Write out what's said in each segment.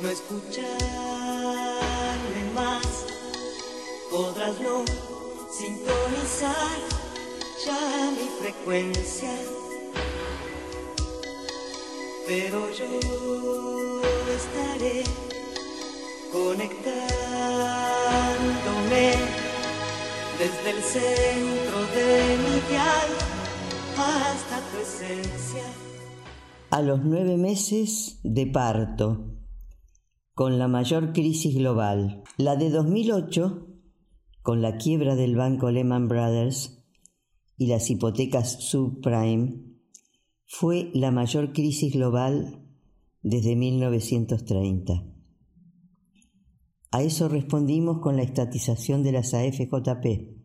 No escucharme más. Podrás no sintonizar ya mi frecuencia. Pero yo estaré conectándome desde el centro de mi dial hasta tu esencia. A los nueve meses de parto, con la mayor crisis global, la de 2008, con la quiebra del banco Lehman Brothers y las hipotecas subprime, fue la mayor crisis global desde 1930. A eso respondimos con la estatización de las AFJP.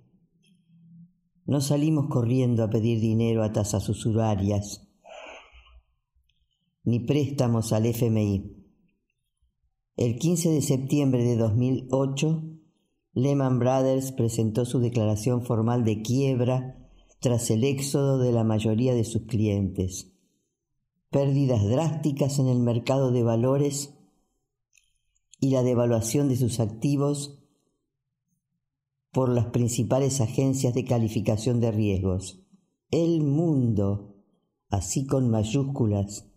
No salimos corriendo a pedir dinero a tasas usurarias, ni préstamos al FMI. El 15 de septiembre de 2008, Lehman Brothers presentó su declaración formal de quiebra tras el éxodo de la mayoría de sus clientes. Pérdidas drásticas en el mercado de valores y la devaluación de sus activos por las principales agencias de calificación de riesgos. El mundo, así con mayúsculas,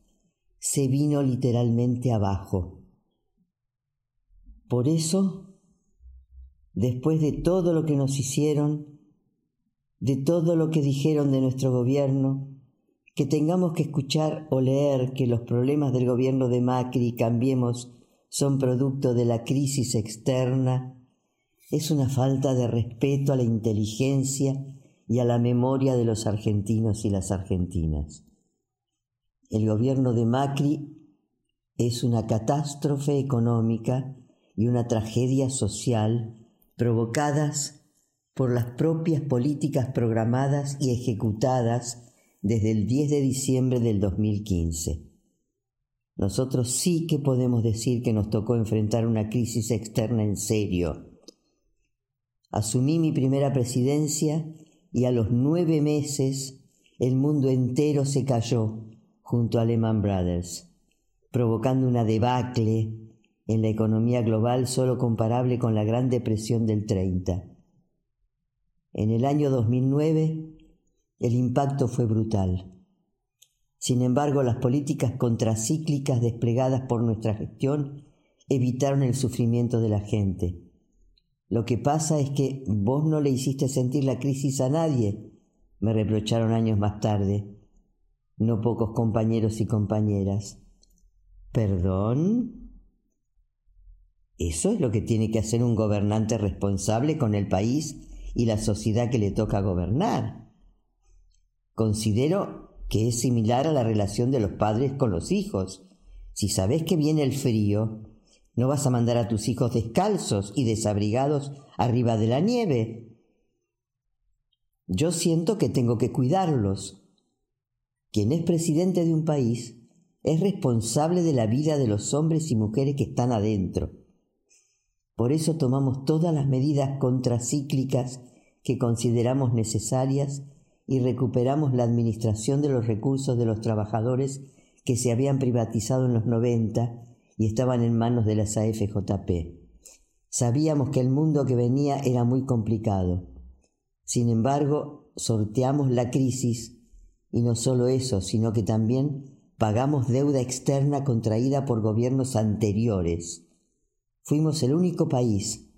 se vino literalmente abajo. Por eso, después de todo lo que nos hicieron, de todo lo que dijeron de nuestro gobierno, que tengamos que escuchar o leer que los problemas del gobierno de Macri y Cambiemos son producto de la crisis externa, es una falta de respeto a la inteligencia y a la memoria de los argentinos y las argentinas. El gobierno de Macri es una catástrofe económica y una tragedia social provocadas por las propias políticas programadas y ejecutadas desde el 10 de diciembre del 2015. Nosotros sí que podemos decir que nos tocó enfrentar una crisis externa en serio. Asumí mi primera presidencia y a los nueve meses el mundo entero se cayó junto a Lehman Brothers, provocando una debacle en la economía global solo comparable con la Gran Depresión del 30. En el año 2009 el impacto fue brutal. Sin embargo, las políticas contracíclicas desplegadas por nuestra gestión evitaron el sufrimiento de la gente. Lo que pasa es que vos no le hiciste sentir la crisis a nadie, me reprocharon años más tarde, no pocos compañeros y compañeras. ¿Perdón? ¿Eso es lo que tiene que hacer un gobernante responsable con el país y la sociedad que le toca gobernar. Considero que es similar a la relación de los padres con los hijos. Si sabes que viene el frío, no vas a mandar a tus hijos descalzos y desabrigados arriba de la nieve. Yo siento que tengo que cuidarlos. Quien es presidente de un país es responsable de la vida de los hombres y mujeres que están adentro. Por eso tomamos todas las medidas contracíclicas que consideramos necesarias y recuperamos la administración de los recursos de los trabajadores que se habían privatizado en los 90 y estaban en manos de las AFJP. Sabíamos que el mundo que venía era muy complicado. Sin embargo, sorteamos la crisis y no solo eso, sino que también pagamos deuda externa contraída por gobiernos anteriores. Fuimos el único país.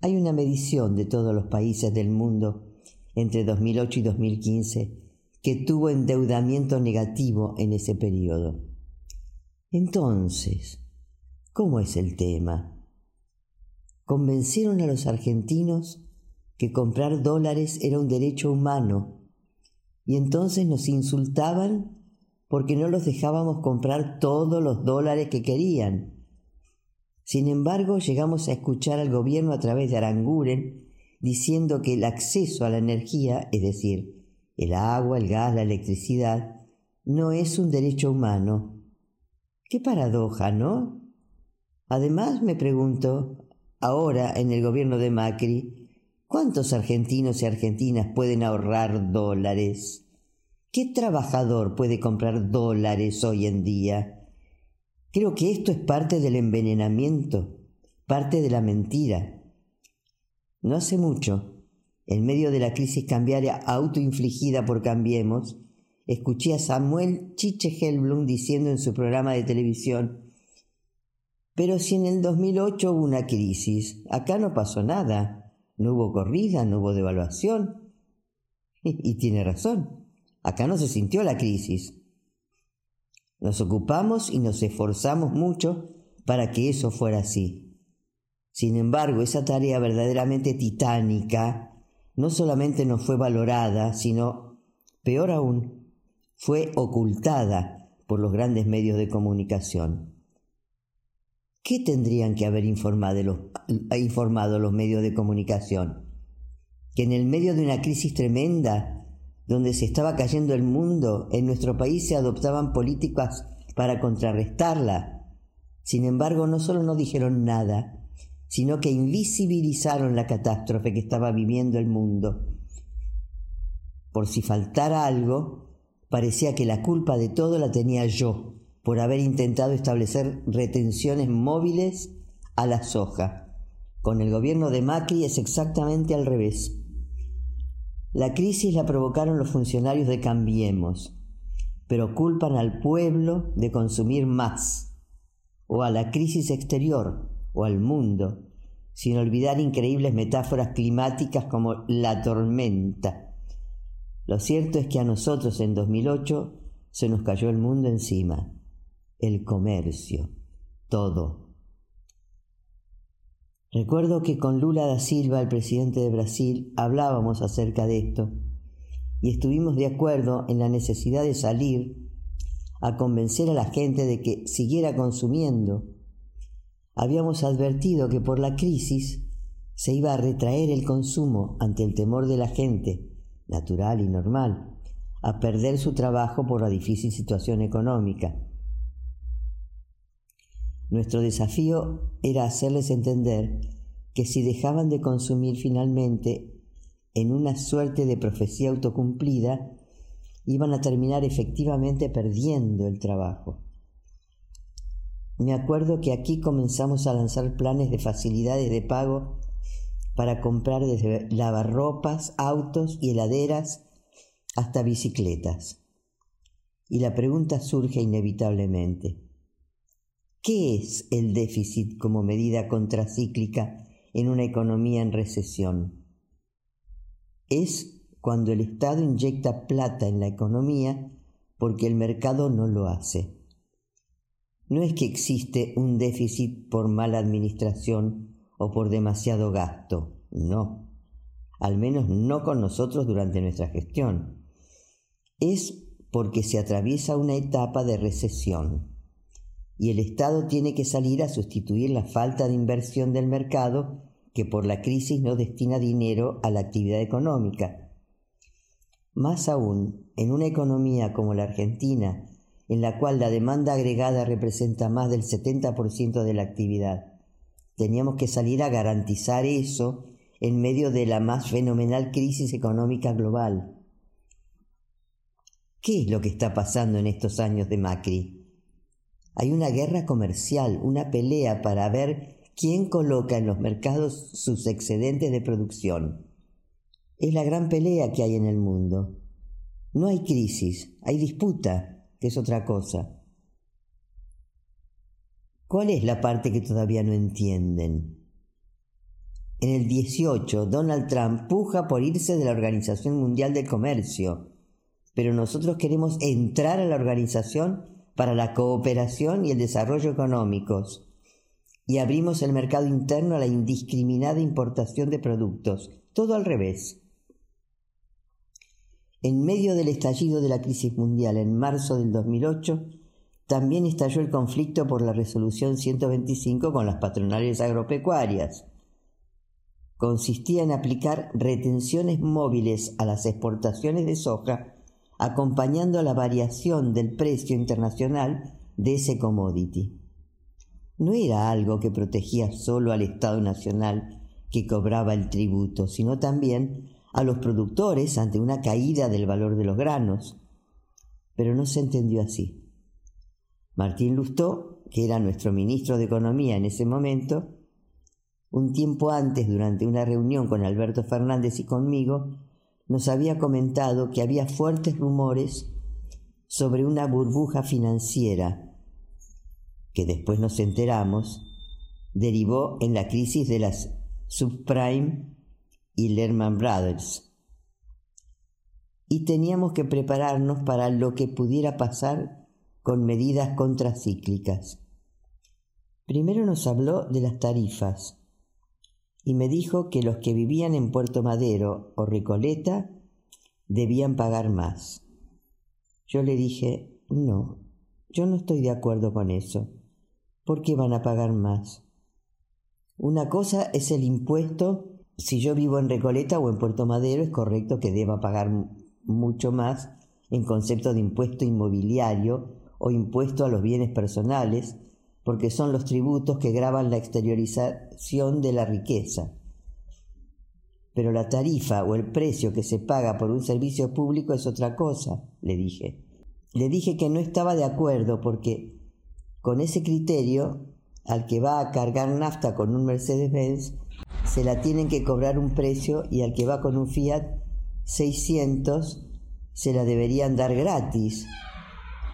Hay una medición de todos los países del mundo entre 2008 y 2015 que tuvo endeudamiento negativo en ese periodo. Entonces, ¿cómo es el tema? Convencieron a los argentinos que comprar dólares era un derecho humano y entonces nos insultaban porque no los dejábamos comprar todos los dólares que querían. Sin embargo, llegamos a escuchar al gobierno a través de Aranguren diciendo que el acceso a la energía, es decir, el agua, el gas, la electricidad, no es un derecho humano. Qué paradoja, ¿no? Además, me pregunto, ahora en el gobierno de Macri, ¿cuántos argentinos y argentinas pueden ahorrar dólares? ¿Qué trabajador puede comprar dólares hoy en día? Creo que esto es parte del envenenamiento, parte de la mentira. No hace mucho, en medio de la crisis cambiaria autoinfligida por Cambiemos, escuché a Samuel Chiche Helblum diciendo en su programa de televisión, pero si en el 2008 hubo una crisis, acá no pasó nada, no hubo corrida, no hubo devaluación. y tiene razón. Acá no se sintió la crisis. Nos ocupamos y nos esforzamos mucho para que eso fuera así. Sin embargo, esa tarea verdaderamente titánica no solamente no fue valorada, sino, peor aún, fue ocultada por los grandes medios de comunicación. ¿Qué tendrían que haber informado los, informado los medios de comunicación? Que en el medio de una crisis tremenda donde se estaba cayendo el mundo, en nuestro país se adoptaban políticas para contrarrestarla. Sin embargo, no solo no dijeron nada, sino que invisibilizaron la catástrofe que estaba viviendo el mundo. Por si faltara algo, parecía que la culpa de todo la tenía yo, por haber intentado establecer retenciones móviles a la soja. Con el gobierno de Macri es exactamente al revés. La crisis la provocaron los funcionarios de Cambiemos, pero culpan al pueblo de consumir más, o a la crisis exterior, o al mundo, sin olvidar increíbles metáforas climáticas como la tormenta. Lo cierto es que a nosotros en 2008 se nos cayó el mundo encima, el comercio, todo. Recuerdo que con Lula da Silva, el presidente de Brasil, hablábamos acerca de esto y estuvimos de acuerdo en la necesidad de salir a convencer a la gente de que siguiera consumiendo. Habíamos advertido que por la crisis se iba a retraer el consumo ante el temor de la gente, natural y normal, a perder su trabajo por la difícil situación económica. Nuestro desafío era hacerles entender que si dejaban de consumir finalmente en una suerte de profecía autocumplida, iban a terminar efectivamente perdiendo el trabajo. Me acuerdo que aquí comenzamos a lanzar planes de facilidades de pago para comprar desde lavarropas, autos y heladeras hasta bicicletas. Y la pregunta surge inevitablemente. ¿Qué es el déficit como medida contracíclica en una economía en recesión? Es cuando el Estado inyecta plata en la economía porque el mercado no lo hace. No es que existe un déficit por mala administración o por demasiado gasto, no, al menos no con nosotros durante nuestra gestión. Es porque se atraviesa una etapa de recesión y el Estado tiene que salir a sustituir la falta de inversión del mercado que por la crisis no destina dinero a la actividad económica. Más aún, en una economía como la Argentina, en la cual la demanda agregada representa más del 70% de la actividad, Teníamos que salir a garantizar eso en medio de la más fenomenal crisis económica global. ¿Qué es lo que está pasando en estos años de Macri? Hay una guerra comercial, una pelea para ver quién coloca en los mercados sus excedentes de producción. Es la gran pelea que hay en el mundo. No hay crisis, hay disputa, que es otra cosa. ¿Cuál es la parte que todavía no entienden? En el 18, Donald Trump puja por irse de la Organización Mundial del Comercio, pero nosotros queremos entrar a la organización para la cooperación y el desarrollo económicos y abrimos el mercado interno a la indiscriminada importación de productos, todo al revés. En medio del estallido de la crisis mundial en marzo del 2008, también estalló el conflicto por la resolución 125 con las patronales agropecuarias consistía en aplicar retenciones móviles a las exportaciones de soja, acompañando la variación del precio internacional de ese commodity. No era algo que protegía solo al Estado Nacional que cobraba el tributo, sino también a los productores ante una caída del valor de los granos. Pero no se entendió así. Martín Lustó, que era nuestro ministro de Economía en ese momento, un tiempo antes, durante una reunión con Alberto Fernández y conmigo, nos había comentado que había fuertes rumores sobre una burbuja financiera, que después nos enteramos, derivó en la crisis de las subprime y Lehman Brothers. Y teníamos que prepararnos para lo que pudiera pasar con medidas contracíclicas. Primero nos habló de las tarifas y me dijo que los que vivían en Puerto Madero o Recoleta debían pagar más. Yo le dije, no, yo no estoy de acuerdo con eso. ¿Por qué van a pagar más? Una cosa es el impuesto. Si yo vivo en Recoleta o en Puerto Madero, es correcto que deba pagar mucho más en concepto de impuesto inmobiliario o impuesto a los bienes personales, porque son los tributos que graban la exteriorización de la riqueza. Pero la tarifa o el precio que se paga por un servicio público es otra cosa, le dije. Le dije que no estaba de acuerdo porque con ese criterio, al que va a cargar nafta con un Mercedes-Benz, se la tienen que cobrar un precio y al que va con un Fiat 600 se la deberían dar gratis.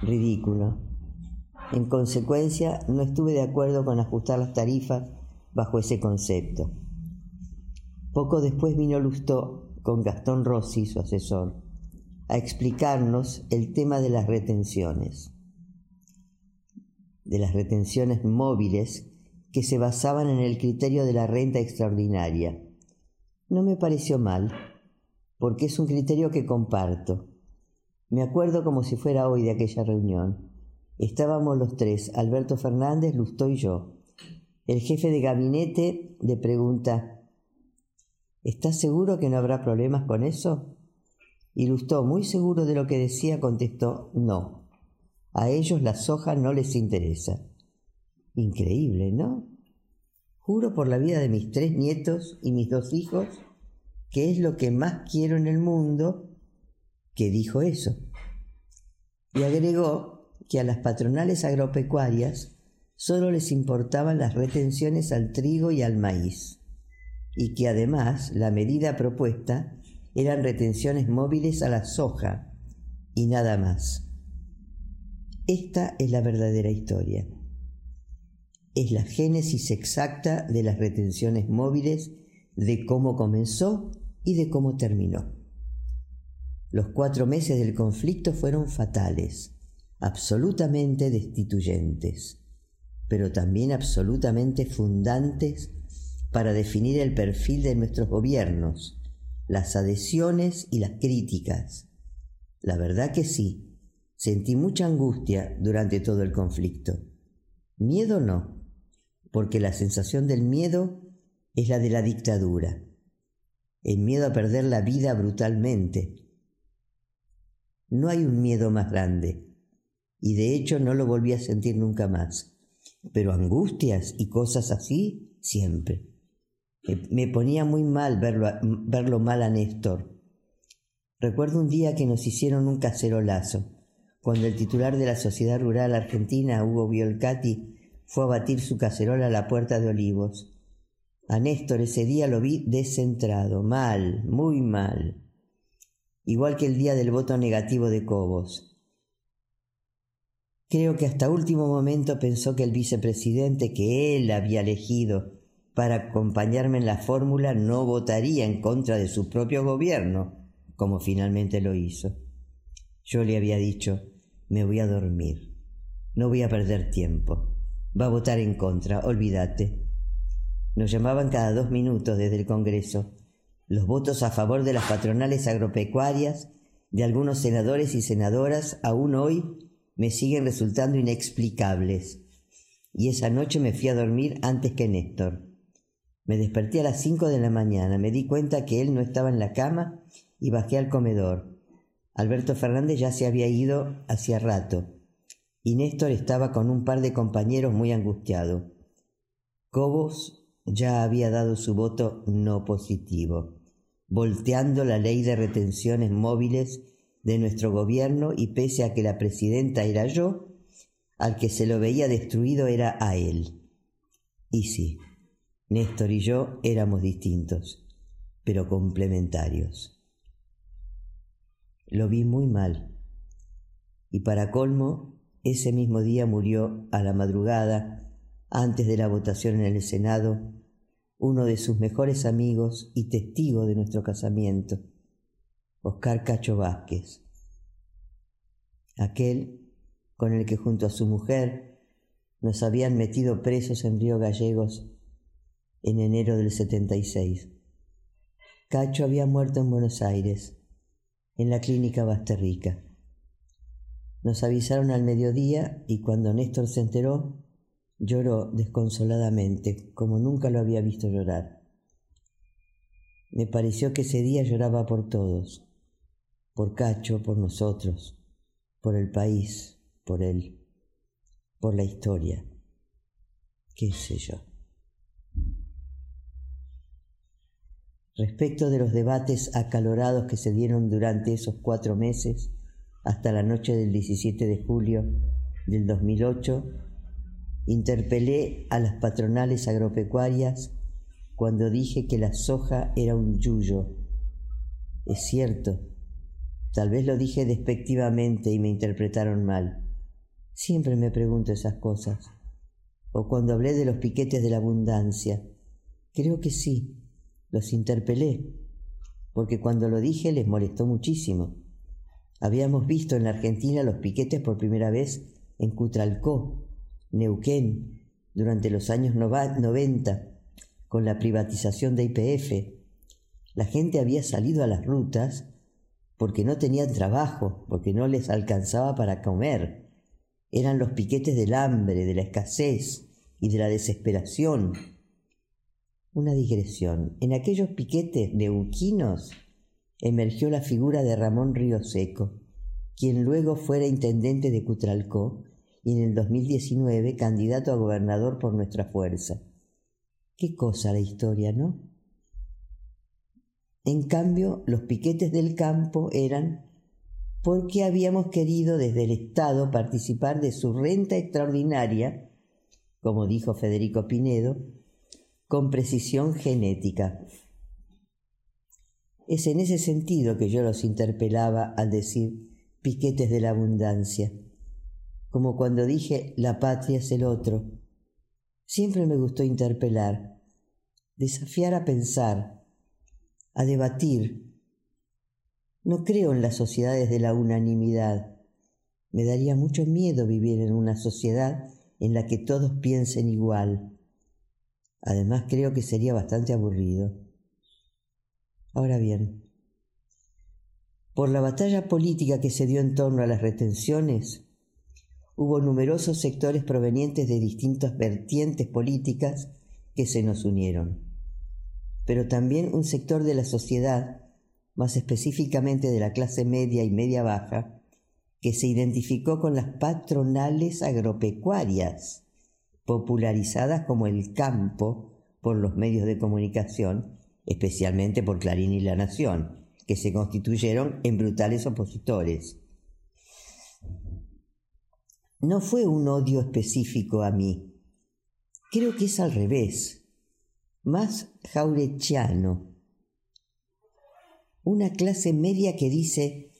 Ridículo. En consecuencia, no estuve de acuerdo con ajustar las tarifas bajo ese concepto. Poco después vino Lustó con Gastón Rossi, su asesor, a explicarnos el tema de las retenciones, de las retenciones móviles que se basaban en el criterio de la renta extraordinaria. No me pareció mal, porque es un criterio que comparto. Me acuerdo como si fuera hoy de aquella reunión. Estábamos los tres, Alberto Fernández, Lustó y yo. El jefe de gabinete le pregunta, ¿Estás seguro que no habrá problemas con eso? Y Lustó, muy seguro de lo que decía, contestó, no. A ellos la soja no les interesa. Increíble, ¿no? Juro por la vida de mis tres nietos y mis dos hijos que es lo que más quiero en el mundo que dijo eso. Y agregó que a las patronales agropecuarias solo les importaban las retenciones al trigo y al maíz, y que además la medida propuesta eran retenciones móviles a la soja y nada más. Esta es la verdadera historia. Es la génesis exacta de las retenciones móviles, de cómo comenzó y de cómo terminó. Los cuatro meses del conflicto fueron fatales absolutamente destituyentes, pero también absolutamente fundantes para definir el perfil de nuestros gobiernos, las adhesiones y las críticas. La verdad que sí, sentí mucha angustia durante todo el conflicto. Miedo no, porque la sensación del miedo es la de la dictadura, el miedo a perder la vida brutalmente. No hay un miedo más grande, y de hecho no lo volví a sentir nunca más. Pero angustias y cosas así, siempre. Me ponía muy mal verlo, verlo mal a Néstor. Recuerdo un día que nos hicieron un cacerolazo, cuando el titular de la Sociedad Rural Argentina, Hugo Biolcati, fue a batir su cacerola a la puerta de Olivos. A Néstor ese día lo vi descentrado, mal, muy mal, igual que el día del voto negativo de Cobos. Creo que hasta último momento pensó que el vicepresidente que él había elegido para acompañarme en la fórmula no votaría en contra de su propio gobierno, como finalmente lo hizo. Yo le había dicho, me voy a dormir, no voy a perder tiempo, va a votar en contra, olvídate. Nos llamaban cada dos minutos desde el Congreso. Los votos a favor de las patronales agropecuarias de algunos senadores y senadoras aún hoy me siguen resultando inexplicables. Y esa noche me fui a dormir antes que Néstor. Me desperté a las cinco de la mañana, me di cuenta que él no estaba en la cama y bajé al comedor. Alberto Fernández ya se había ido hacía rato y Néstor estaba con un par de compañeros muy angustiado. Cobos ya había dado su voto no positivo, volteando la ley de retenciones móviles de nuestro gobierno y pese a que la presidenta era yo, al que se lo veía destruido era a él. Y sí, Néstor y yo éramos distintos, pero complementarios. Lo vi muy mal. Y para colmo, ese mismo día murió a la madrugada antes de la votación en el Senado, uno de sus mejores amigos y testigo de nuestro casamiento, Oscar Cacho Vázquez, aquel con el que junto a su mujer nos habían metido presos en Río Gallegos en enero del 76. Cacho había muerto en Buenos Aires, en la clínica Basterrica. Nos avisaron al mediodía y cuando Néstor se enteró, Lloró desconsoladamente, como nunca lo había visto llorar. Me pareció que ese día lloraba por todos, por Cacho, por nosotros, por el país, por él, por la historia, qué sé yo. Respecto de los debates acalorados que se dieron durante esos cuatro meses, hasta la noche del 17 de julio del 2008, Interpelé a las patronales agropecuarias cuando dije que la soja era un yuyo. Es cierto, tal vez lo dije despectivamente y me interpretaron mal. Siempre me pregunto esas cosas. O cuando hablé de los piquetes de la abundancia. Creo que sí, los interpelé, porque cuando lo dije les molestó muchísimo. Habíamos visto en la Argentina los piquetes por primera vez en Cutralcó, Neuquén durante los años 90 con la privatización de IPF. La gente había salido a las rutas porque no tenían trabajo, porque no les alcanzaba para comer. Eran los piquetes del hambre, de la escasez y de la desesperación. Una digresión. En aquellos piquetes neuquinos emergió la figura de Ramón Río Seco, quien luego fuera intendente de Cutralcó y en el 2019 candidato a gobernador por nuestra fuerza. Qué cosa la historia, ¿no? En cambio, los piquetes del campo eran porque habíamos querido desde el Estado participar de su renta extraordinaria, como dijo Federico Pinedo, con precisión genética. Es en ese sentido que yo los interpelaba al decir piquetes de la abundancia como cuando dije la patria es el otro. Siempre me gustó interpelar, desafiar a pensar, a debatir. No creo en las sociedades de la unanimidad. Me daría mucho miedo vivir en una sociedad en la que todos piensen igual. Además creo que sería bastante aburrido. Ahora bien, por la batalla política que se dio en torno a las retenciones, hubo numerosos sectores provenientes de distintas vertientes políticas que se nos unieron, pero también un sector de la sociedad, más específicamente de la clase media y media baja, que se identificó con las patronales agropecuarias, popularizadas como el campo por los medios de comunicación, especialmente por Clarín y La Nación, que se constituyeron en brutales opositores. No fue un odio específico a mí. Creo que es al revés, más jaurechiano. Una clase media que dice,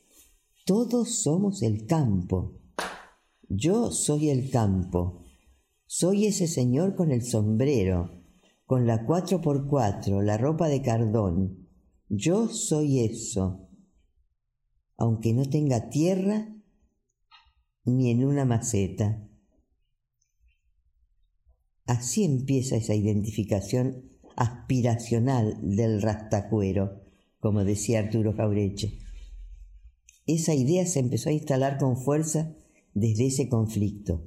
todos somos el campo. Yo soy el campo. Soy ese señor con el sombrero, con la cuatro por cuatro, la ropa de cardón. Yo soy eso. Aunque no tenga tierra ni en una maceta. Así empieza esa identificación aspiracional del rastacuero, como decía Arturo Jaureche. Esa idea se empezó a instalar con fuerza desde ese conflicto.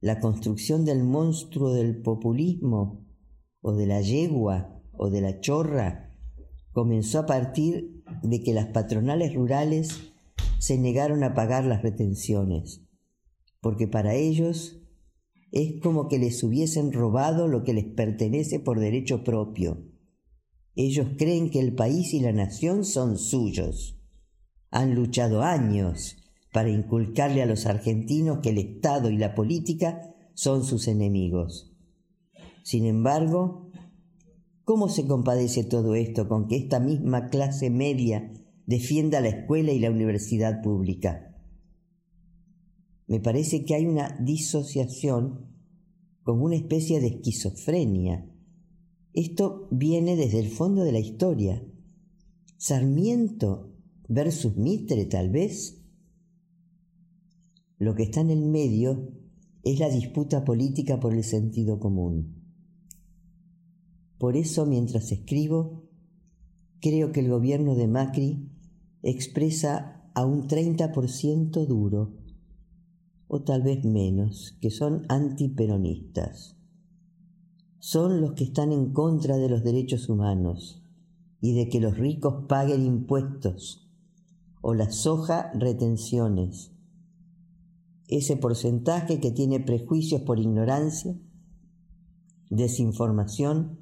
La construcción del monstruo del populismo, o de la yegua, o de la chorra, comenzó a partir de que las patronales rurales se negaron a pagar las retenciones, porque para ellos es como que les hubiesen robado lo que les pertenece por derecho propio. Ellos creen que el país y la nación son suyos. Han luchado años para inculcarle a los argentinos que el Estado y la política son sus enemigos. Sin embargo, ¿cómo se compadece todo esto con que esta misma clase media defienda la escuela y la universidad pública. Me parece que hay una disociación como una especie de esquizofrenia. Esto viene desde el fondo de la historia. Sarmiento versus Mitre tal vez. Lo que está en el medio es la disputa política por el sentido común. Por eso mientras escribo, creo que el gobierno de Macri expresa a un 30% duro, o tal vez menos, que son antiperonistas. Son los que están en contra de los derechos humanos y de que los ricos paguen impuestos o la soja retenciones. Ese porcentaje que tiene prejuicios por ignorancia, desinformación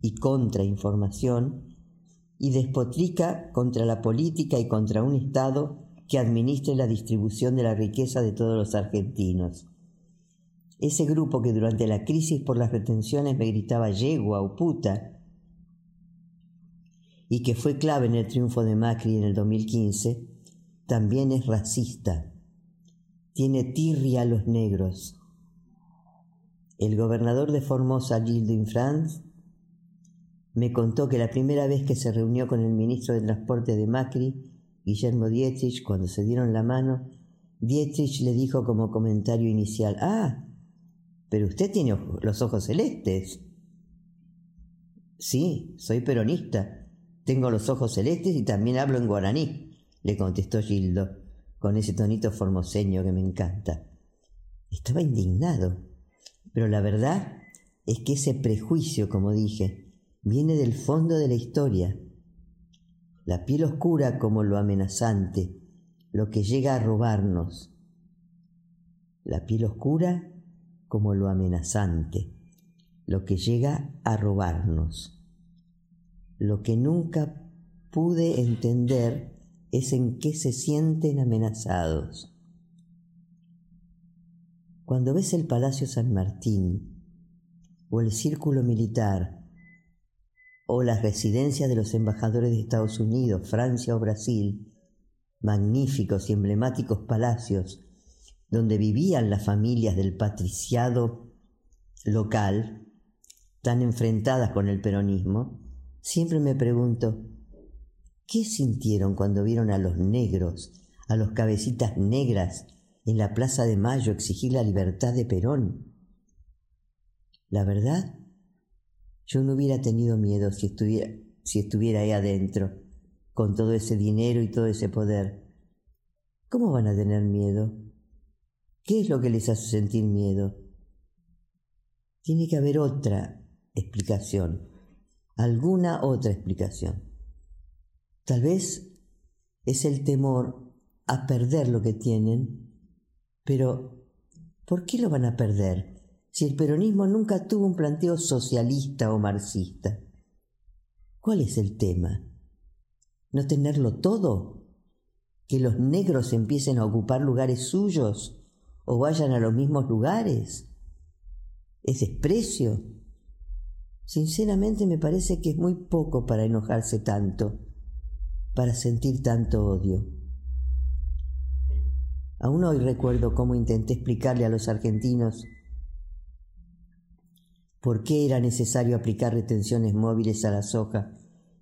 y contrainformación y despotrica contra la política y contra un Estado que administre la distribución de la riqueza de todos los argentinos. Ese grupo que durante la crisis por las retenciones me gritaba yegua o puta y que fue clave en el triunfo de Macri en el 2015, también es racista. Tiene tirria a los negros. El gobernador de Formosa, Gilles France, me contó que la primera vez que se reunió con el ministro de Transporte de Macri, Guillermo Dietrich, cuando se dieron la mano, Dietrich le dijo como comentario inicial, ah, pero usted tiene los ojos celestes. Sí, soy peronista, tengo los ojos celestes y también hablo en guaraní, le contestó Gildo, con ese tonito formoseño que me encanta. Estaba indignado, pero la verdad es que ese prejuicio, como dije, viene del fondo de la historia. La piel oscura como lo amenazante, lo que llega a robarnos. La piel oscura como lo amenazante, lo que llega a robarnos. Lo que nunca pude entender es en qué se sienten amenazados. Cuando ves el Palacio San Martín o el Círculo Militar o las residencias de los embajadores de Estados Unidos, Francia o Brasil, magníficos y emblemáticos palacios donde vivían las familias del patriciado local, tan enfrentadas con el peronismo, siempre me pregunto, ¿qué sintieron cuando vieron a los negros, a los cabecitas negras en la Plaza de Mayo exigir la libertad de Perón? La verdad yo no hubiera tenido miedo si estuviera, si estuviera ahí adentro, con todo ese dinero y todo ese poder. ¿Cómo van a tener miedo? ¿Qué es lo que les hace sentir miedo? Tiene que haber otra explicación, alguna otra explicación. Tal vez es el temor a perder lo que tienen, pero ¿por qué lo van a perder si el peronismo nunca tuvo un planteo socialista o marxista? ¿Cuál es el tema? ¿No tenerlo todo? ¿Que los negros empiecen a ocupar lugares suyos o vayan a los mismos lugares? ¿Es desprecio? Sinceramente me parece que es muy poco para enojarse tanto, para sentir tanto odio. Aún hoy recuerdo cómo intenté explicarle a los argentinos por qué era necesario aplicar retenciones móviles a la soja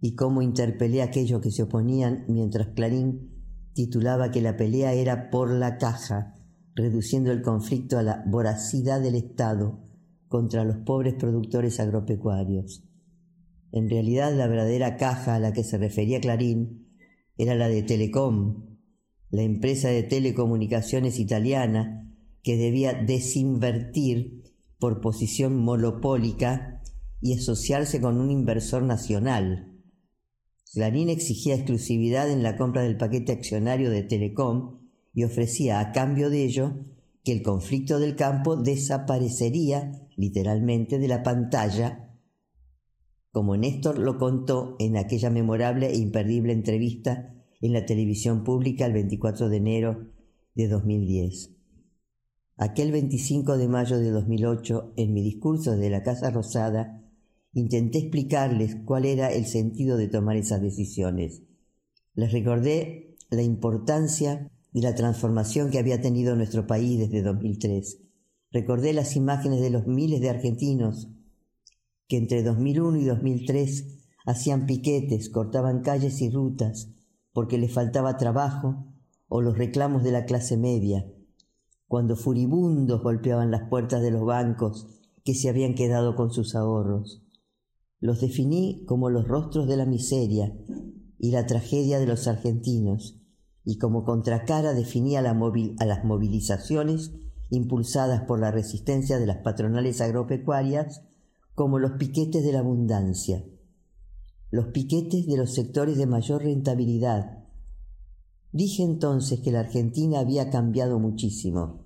y cómo interpelé a aquellos que se oponían mientras Clarín titulaba que la pelea era por la caja, reduciendo el conflicto a la voracidad del Estado contra los pobres productores agropecuarios. En realidad la verdadera caja a la que se refería Clarín era la de Telecom, la empresa de telecomunicaciones italiana que debía desinvertir por posición monopólica y asociarse con un inversor nacional. Clarín exigía exclusividad en la compra del paquete accionario de Telecom y ofrecía a cambio de ello que el conflicto del campo desaparecería literalmente de la pantalla, como Néstor lo contó en aquella memorable e imperdible entrevista en la televisión pública el 24 de enero de 2010. Aquel 25 de mayo de 2008, en mi discurso de la Casa Rosada, intenté explicarles cuál era el sentido de tomar esas decisiones. Les recordé la importancia de la transformación que había tenido nuestro país desde 2003 Recordé las imágenes de los miles de argentinos que entre 2001 y 2003 hacían piquetes, cortaban calles y rutas porque les faltaba trabajo o los reclamos de la clase media, cuando furibundos golpeaban las puertas de los bancos que se habían quedado con sus ahorros. Los definí como los rostros de la miseria y la tragedia de los argentinos, y como contracara definía a las movilizaciones impulsadas por la resistencia de las patronales agropecuarias, como los piquetes de la abundancia, los piquetes de los sectores de mayor rentabilidad. Dije entonces que la Argentina había cambiado muchísimo,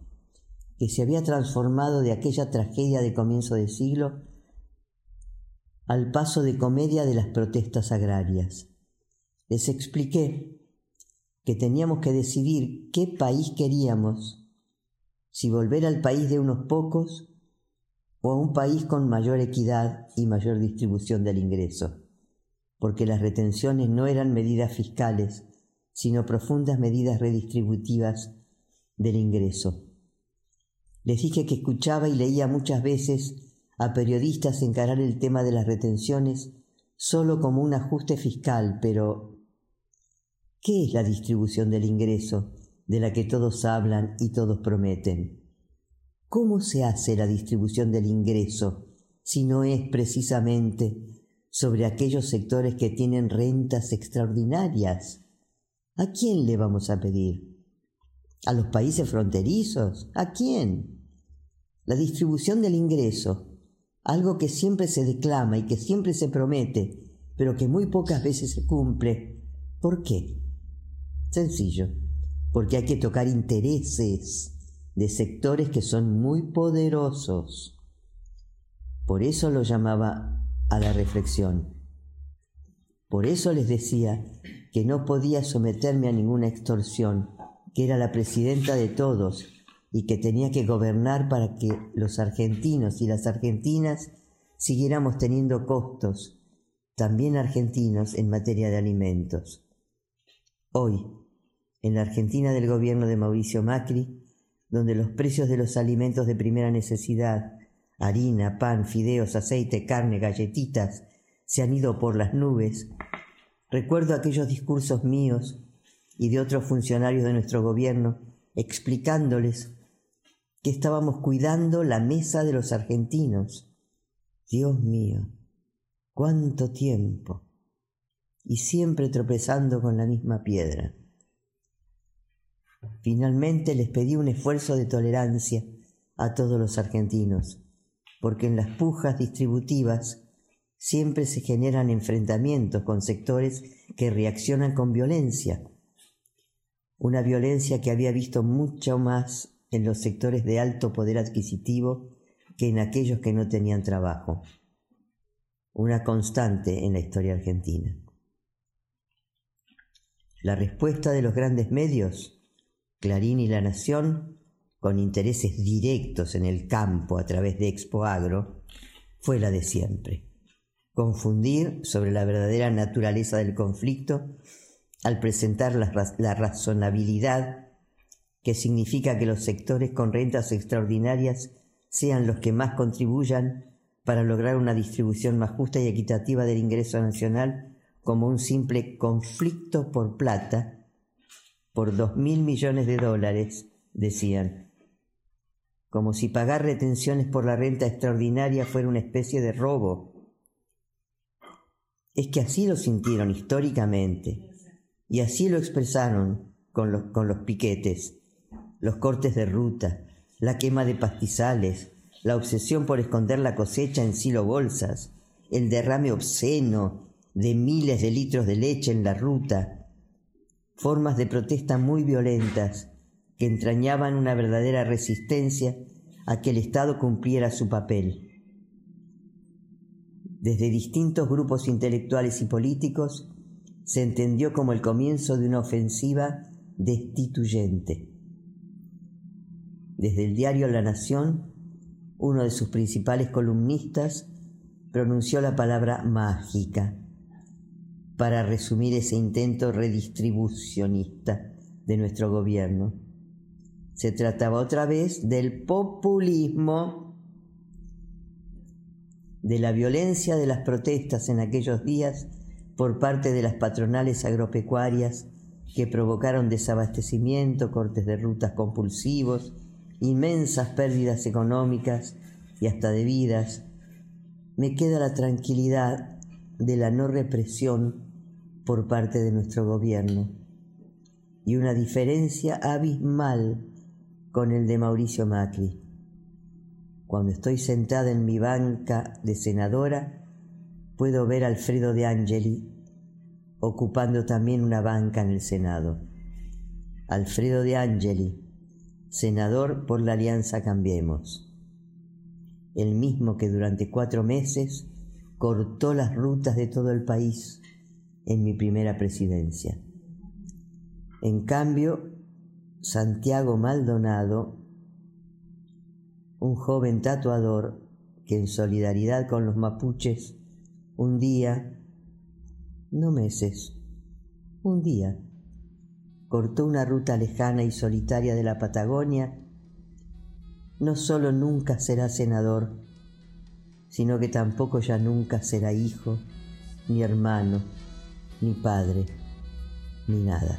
que se había transformado de aquella tragedia de comienzo de siglo al paso de comedia de las protestas agrarias. Les expliqué que teníamos que decidir qué país queríamos si volver al país de unos pocos o a un país con mayor equidad y mayor distribución del ingreso, porque las retenciones no eran medidas fiscales, sino profundas medidas redistributivas del ingreso. Les dije que escuchaba y leía muchas veces a periodistas encarar el tema de las retenciones solo como un ajuste fiscal, pero ¿qué es la distribución del ingreso? de la que todos hablan y todos prometen. ¿Cómo se hace la distribución del ingreso si no es precisamente sobre aquellos sectores que tienen rentas extraordinarias? ¿A quién le vamos a pedir? ¿A los países fronterizos? ¿A quién? La distribución del ingreso, algo que siempre se declama y que siempre se promete, pero que muy pocas veces se cumple. ¿Por qué? Sencillo porque hay que tocar intereses de sectores que son muy poderosos. Por eso lo llamaba a la reflexión. Por eso les decía que no podía someterme a ninguna extorsión, que era la presidenta de todos y que tenía que gobernar para que los argentinos y las argentinas siguiéramos teniendo costos, también argentinos, en materia de alimentos. Hoy, en la Argentina del gobierno de Mauricio Macri, donde los precios de los alimentos de primera necesidad, harina, pan, fideos, aceite, carne, galletitas, se han ido por las nubes, recuerdo aquellos discursos míos y de otros funcionarios de nuestro gobierno explicándoles que estábamos cuidando la mesa de los argentinos. Dios mío, cuánto tiempo. Y siempre tropezando con la misma piedra. Finalmente les pedí un esfuerzo de tolerancia a todos los argentinos, porque en las pujas distributivas siempre se generan enfrentamientos con sectores que reaccionan con violencia, una violencia que había visto mucho más en los sectores de alto poder adquisitivo que en aquellos que no tenían trabajo. Una constante en la historia argentina. La respuesta de los grandes medios, Clarín y La Nación, con intereses directos en el campo a través de Expo Agro, fue la de siempre. Confundir sobre la verdadera naturaleza del conflicto al presentar la, la razonabilidad que significa que los sectores con rentas extraordinarias sean los que más contribuyan para lograr una distribución más justa y equitativa del ingreso nacional como un simple conflicto por plata, por dos mil millones de dólares, decían, como si pagar retenciones por la renta extraordinaria fuera una especie de robo. Es que así lo sintieron históricamente y así lo expresaron con los, con los piquetes, los cortes de ruta, la quema de pastizales, la obsesión por esconder la cosecha en silo bolsas, el derrame obsceno de miles de litros de leche en la ruta, formas de protesta muy violentas que entrañaban una verdadera resistencia a que el Estado cumpliera su papel. Desde distintos grupos intelectuales y políticos se entendió como el comienzo de una ofensiva destituyente. Desde el diario La Nación, uno de sus principales columnistas pronunció la palabra mágica para resumir ese intento redistribucionista de nuestro gobierno. Se trataba otra vez del populismo, de la violencia de las protestas en aquellos días por parte de las patronales agropecuarias que provocaron desabastecimiento, cortes de rutas compulsivos, inmensas pérdidas económicas y hasta de vidas, me queda la tranquilidad de la no represión por parte de nuestro gobierno y una diferencia abismal con el de Mauricio Macri. Cuando estoy sentada en mi banca de senadora, puedo ver a Alfredo de Angeli ocupando también una banca en el Senado. Alfredo de Angeli, senador por la Alianza Cambiemos, el mismo que durante cuatro meses cortó las rutas de todo el país en mi primera presidencia. En cambio, Santiago Maldonado, un joven tatuador que en solidaridad con los mapuches, un día, no meses, un día, cortó una ruta lejana y solitaria de la Patagonia, no solo nunca será senador, sino que tampoco ya nunca será hijo ni hermano ni padre, ni nada.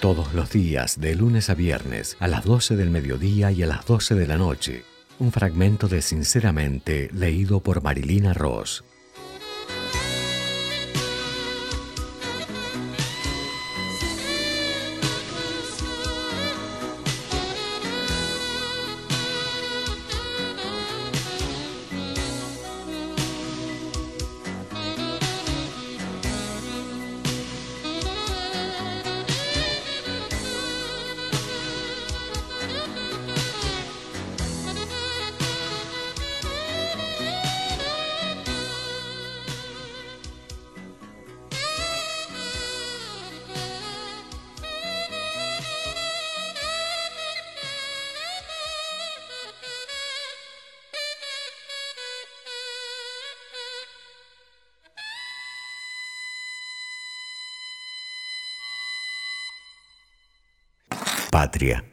Todos los días, de lunes a viernes, a las 12 del mediodía y a las 12 de la noche, un fragmento de Sinceramente leído por Marilina Ross. Patria.